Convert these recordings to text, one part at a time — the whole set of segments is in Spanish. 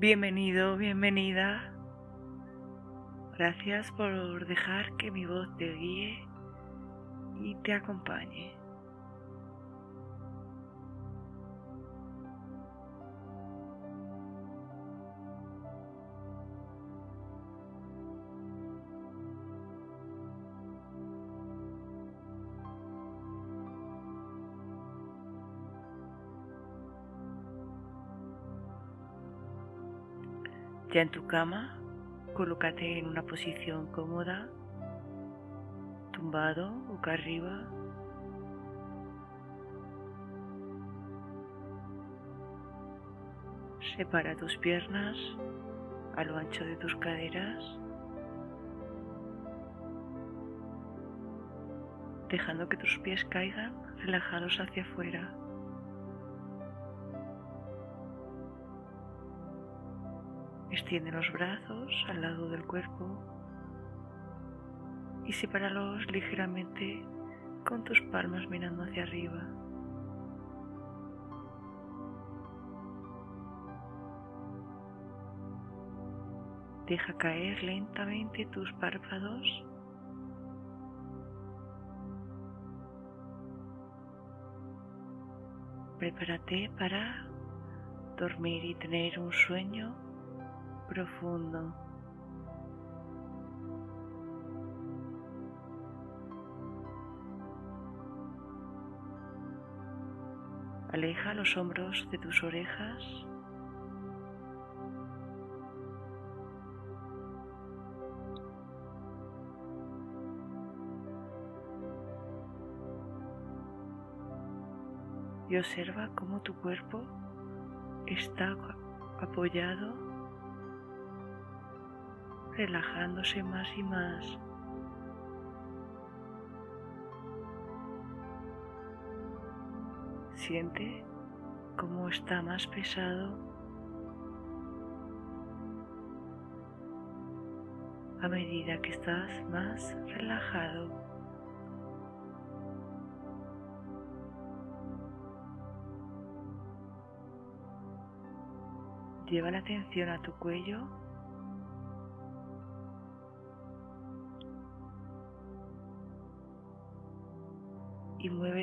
Bienvenido, bienvenida. Gracias por dejar que mi voz te guíe y te acompañe. Ya en tu cama, colócate en una posición cómoda, tumbado, boca arriba. Separa tus piernas a lo ancho de tus caderas, dejando que tus pies caigan relajados hacia afuera. Extiende los brazos al lado del cuerpo y sepáralos ligeramente con tus palmas mirando hacia arriba. Deja caer lentamente tus párpados. Prepárate para dormir y tener un sueño profundo. Aleja los hombros de tus orejas. Y observa cómo tu cuerpo está apoyado relajándose más y más. Siente cómo está más pesado a medida que estás más relajado. Lleva la atención a tu cuello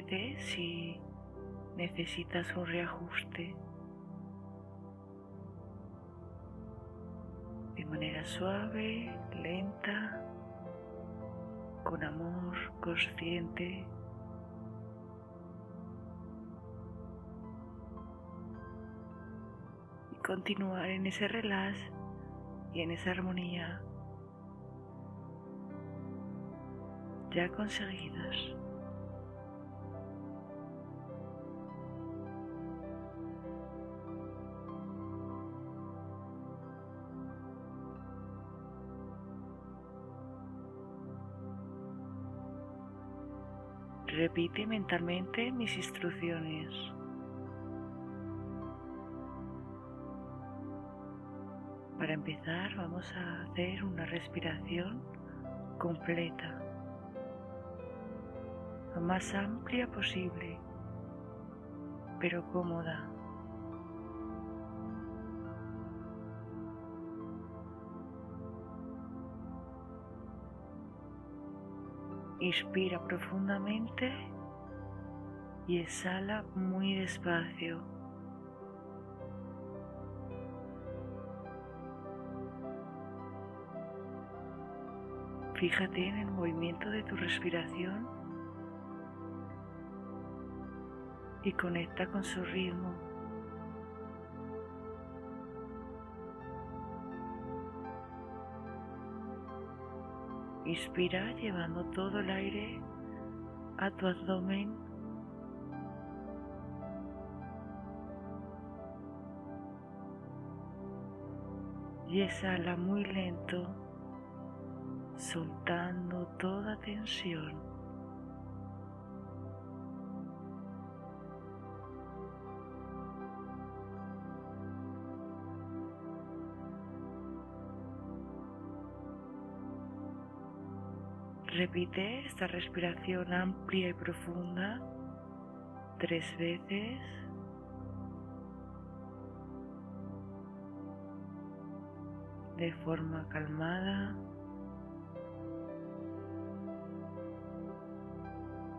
si necesitas un reajuste de manera suave, lenta, con amor consciente. Y continuar en ese relax y en esa armonía ya conseguidas. Repite mentalmente mis instrucciones. Para empezar vamos a hacer una respiración completa, lo más amplia posible, pero cómoda. Inspira profundamente y exhala muy despacio. Fíjate en el movimiento de tu respiración y conecta con su ritmo. Inspira llevando todo el aire a tu abdomen. Y exhala muy lento, soltando toda tensión. Repite esta respiración amplia y profunda tres veces. de forma calmada,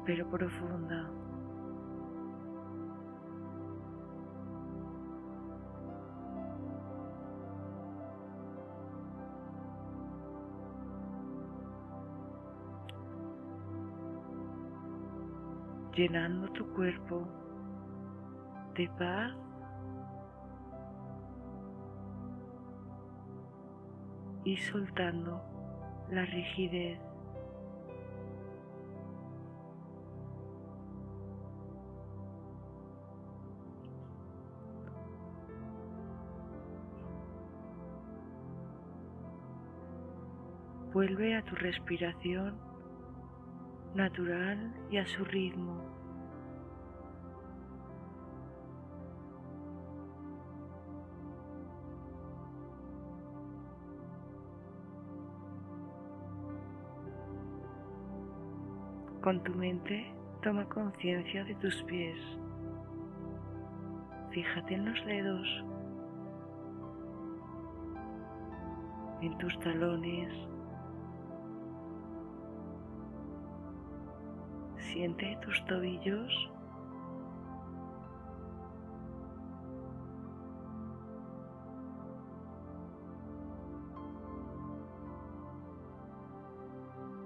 pero profunda. Llenando tu cuerpo de paz y soltando la rigidez. Vuelve a tu respiración natural y a su ritmo. Con tu mente toma conciencia de tus pies. Fíjate en los dedos, en tus talones, Siente tus tobillos.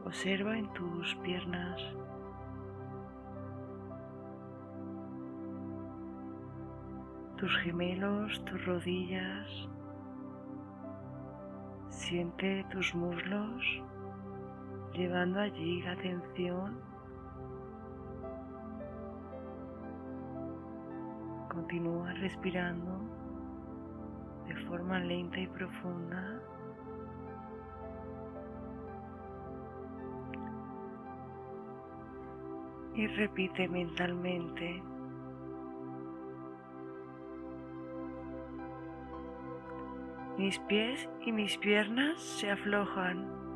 Observa en tus piernas. Tus gemelos, tus rodillas. Siente tus muslos llevando allí la atención Continúa respirando de forma lenta y profunda. Y repite mentalmente. Mis pies y mis piernas se aflojan.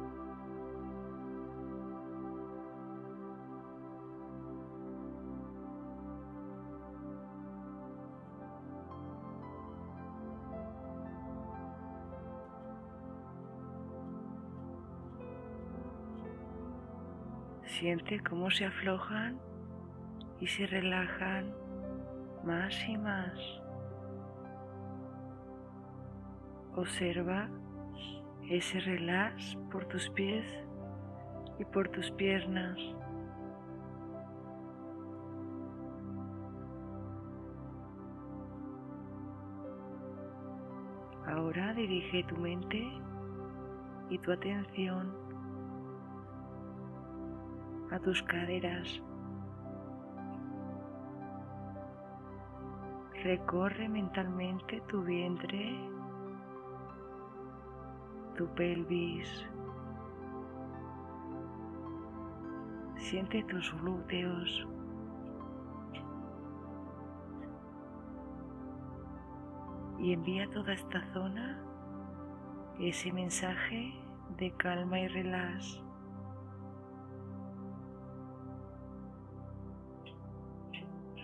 Siente cómo se aflojan y se relajan más y más. Observa ese relax por tus pies y por tus piernas. Ahora dirige tu mente y tu atención a tus caderas. Recorre mentalmente tu vientre, tu pelvis. Siente tus glúteos. Y envía a toda esta zona ese mensaje de calma y relax.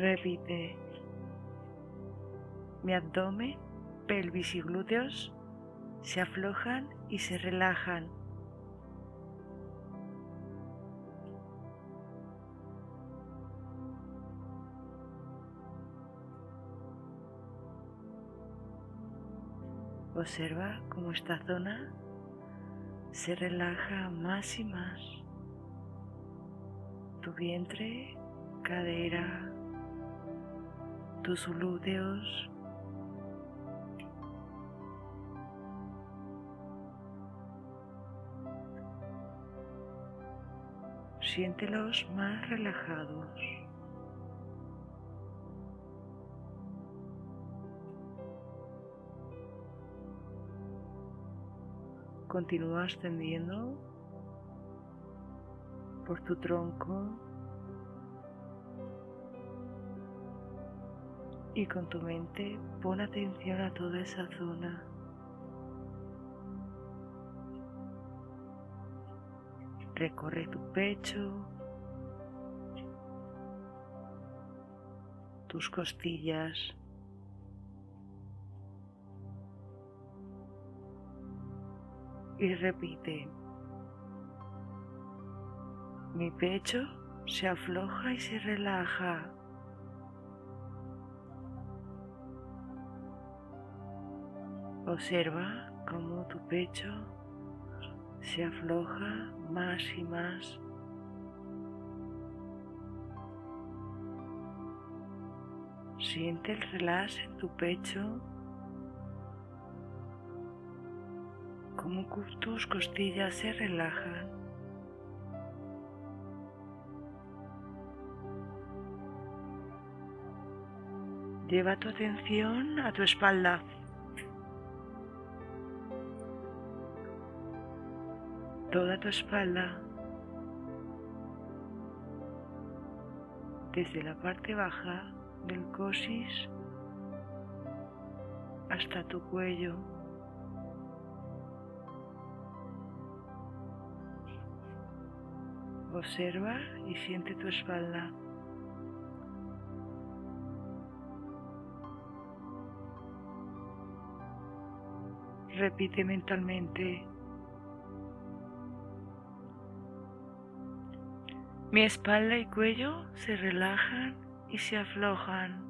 Repite. Mi abdomen, pelvis y glúteos se aflojan y se relajan. Observa cómo esta zona se relaja más y más. Tu vientre, cadera, tus glúteos, siéntelos más relajados. Continúa ascendiendo por tu tronco y con tu mente pon atención a toda esa zona. Recorre tu pecho, tus costillas, y repite. Mi pecho se afloja y se relaja. Observa cómo tu pecho se afloja más y más. Siente el relax en tu pecho, como tus costillas se relajan. Lleva tu atención a tu espalda. Toda tu espalda. Desde la parte baja del coxis hasta tu cuello. Observa y siente tu espalda. Repite mentalmente. Mi espalda y cuello se relajan y se aflojan.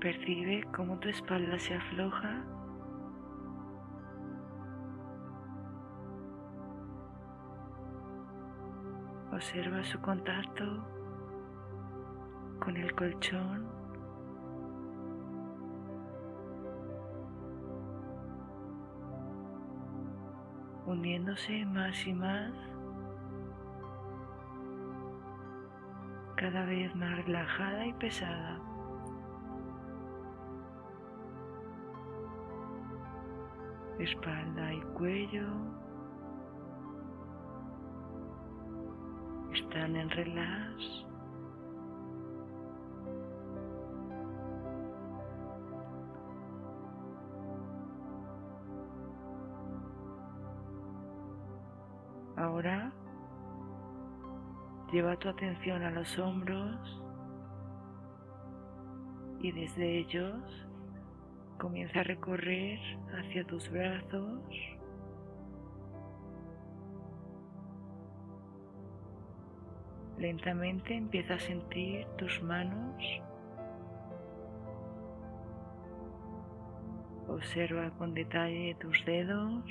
Percibe cómo tu espalda se afloja Observa su contacto con el colchón. Hundiéndose más y más, cada vez más relajada y pesada. Espalda y cuello están en relax. Ahora lleva tu atención a los hombros y desde ellos comienza a recorrer hacia tus brazos Lentamente empieza a sentir tus manos. Observa con detalle tus dedos.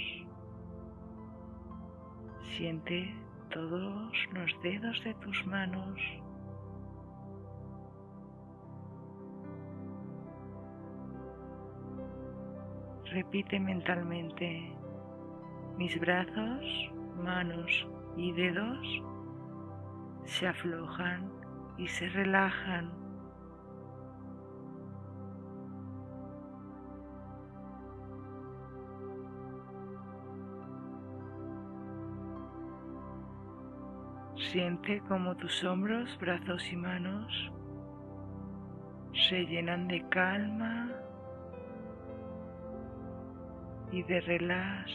Siente todos los dedos de tus manos. Repite mentalmente mis brazos, manos y dedos se aflojan y se relajan. Siente como tus hombros, brazos y manos se llenan de calma y de relax.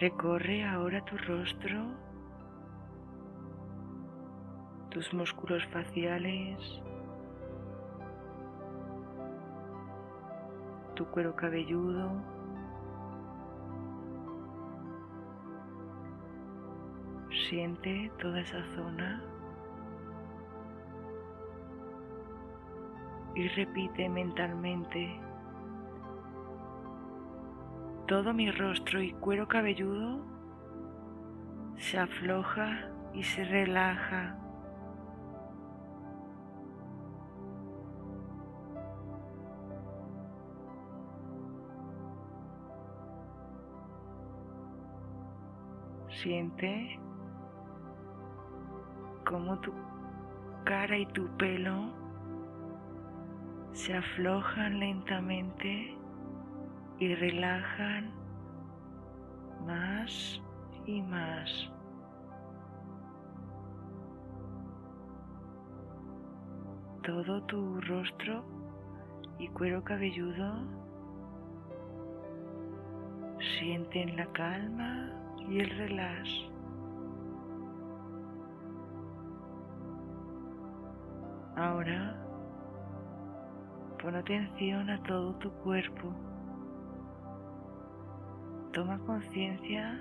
Recorre ahora tu rostro, tus músculos faciales, tu cuero cabelludo, siente toda esa zona y repite mentalmente todo mi rostro y cuero cabelludo se afloja y se relaja. Siente cómo tu cara y tu pelo se aflojan lentamente y relajan más y más. Todo tu rostro y cuero cabelludo sienten la calma y el relax. Ahora pon atención a todo tu cuerpo. Toma conciencia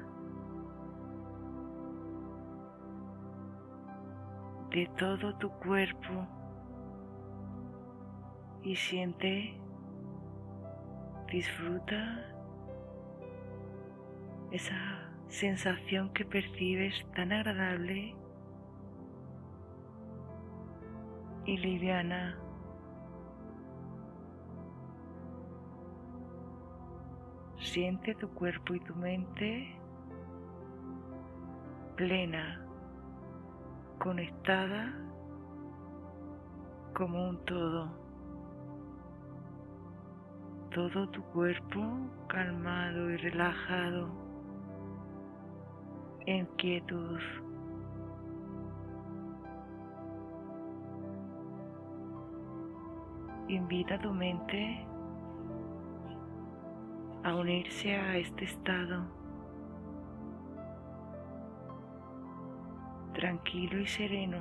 de todo tu cuerpo y siente, disfruta esa sensación que percibes tan agradable y liviana. Siente tu cuerpo y tu mente plena, conectada como un todo. Todo tu cuerpo calmado y relajado en quietud. Invita tu mente a unirse a este estado tranquilo y sereno.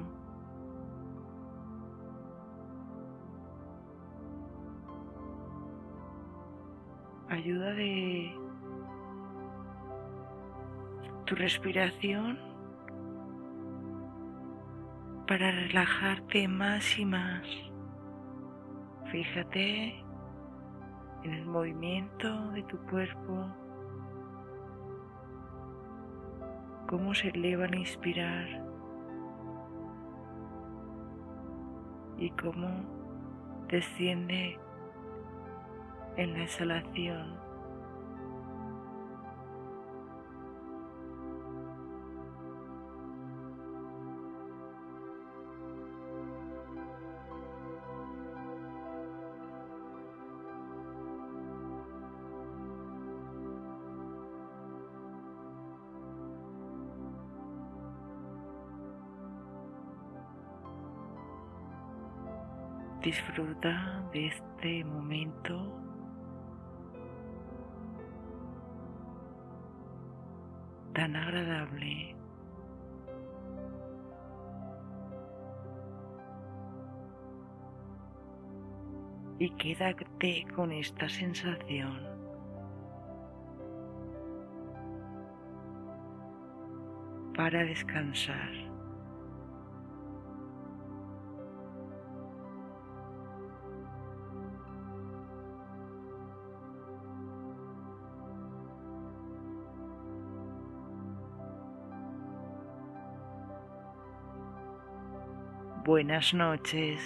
Ayuda de tu respiración para relajarte más y más. Fíjate en el movimiento de tu cuerpo, cómo se eleva al inspirar y cómo desciende en la exhalación. Disfruta de este momento tan agradable. Y quédate con esta sensación. para descansar. Buenas noches.